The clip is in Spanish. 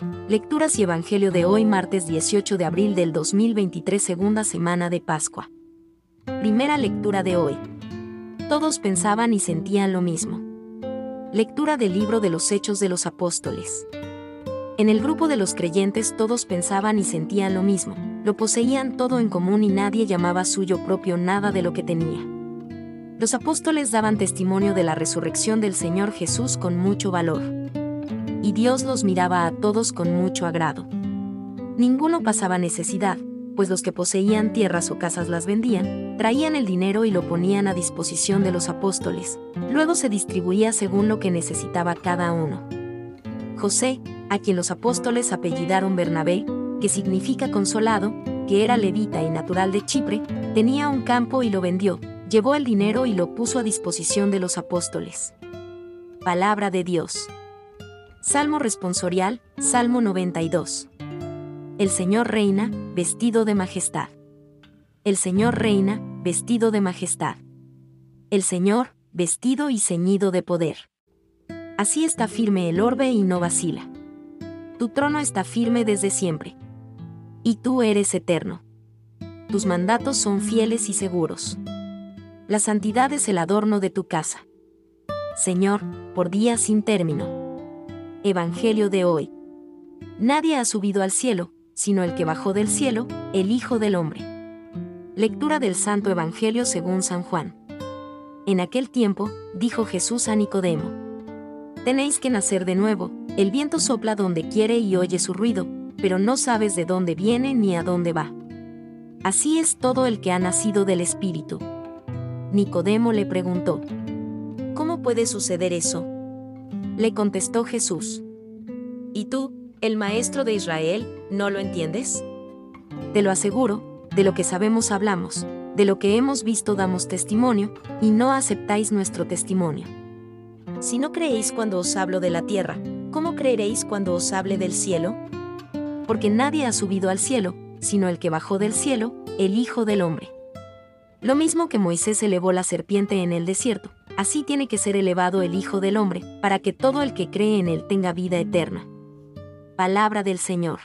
Lecturas y Evangelio de hoy martes 18 de abril del 2023 segunda semana de Pascua. Primera lectura de hoy. Todos pensaban y sentían lo mismo. Lectura del libro de los Hechos de los Apóstoles. En el grupo de los creyentes todos pensaban y sentían lo mismo, lo poseían todo en común y nadie llamaba suyo propio nada de lo que tenía. Los apóstoles daban testimonio de la resurrección del Señor Jesús con mucho valor y Dios los miraba a todos con mucho agrado. Ninguno pasaba necesidad, pues los que poseían tierras o casas las vendían, traían el dinero y lo ponían a disposición de los apóstoles, luego se distribuía según lo que necesitaba cada uno. José, a quien los apóstoles apellidaron Bernabé, que significa consolado, que era levita y natural de Chipre, tenía un campo y lo vendió, llevó el dinero y lo puso a disposición de los apóstoles. Palabra de Dios. Salmo responsorial, Salmo 92. El Señor reina, vestido de majestad. El Señor reina, vestido de majestad. El Señor, vestido y ceñido de poder. Así está firme el orbe y no vacila. Tu trono está firme desde siempre. Y tú eres eterno. Tus mandatos son fieles y seguros. La santidad es el adorno de tu casa. Señor, por días sin término. Evangelio de hoy. Nadie ha subido al cielo, sino el que bajó del cielo, el Hijo del Hombre. Lectura del Santo Evangelio según San Juan. En aquel tiempo, dijo Jesús a Nicodemo. Tenéis que nacer de nuevo, el viento sopla donde quiere y oye su ruido, pero no sabes de dónde viene ni a dónde va. Así es todo el que ha nacido del Espíritu. Nicodemo le preguntó, ¿Cómo puede suceder eso? Le contestó Jesús. ¿Y tú, el maestro de Israel, no lo entiendes? Te lo aseguro, de lo que sabemos hablamos, de lo que hemos visto damos testimonio, y no aceptáis nuestro testimonio. Si no creéis cuando os hablo de la tierra, ¿cómo creeréis cuando os hable del cielo? Porque nadie ha subido al cielo, sino el que bajó del cielo, el Hijo del Hombre. Lo mismo que Moisés elevó la serpiente en el desierto, así tiene que ser elevado el Hijo del Hombre, para que todo el que cree en él tenga vida eterna. Palabra del Señor.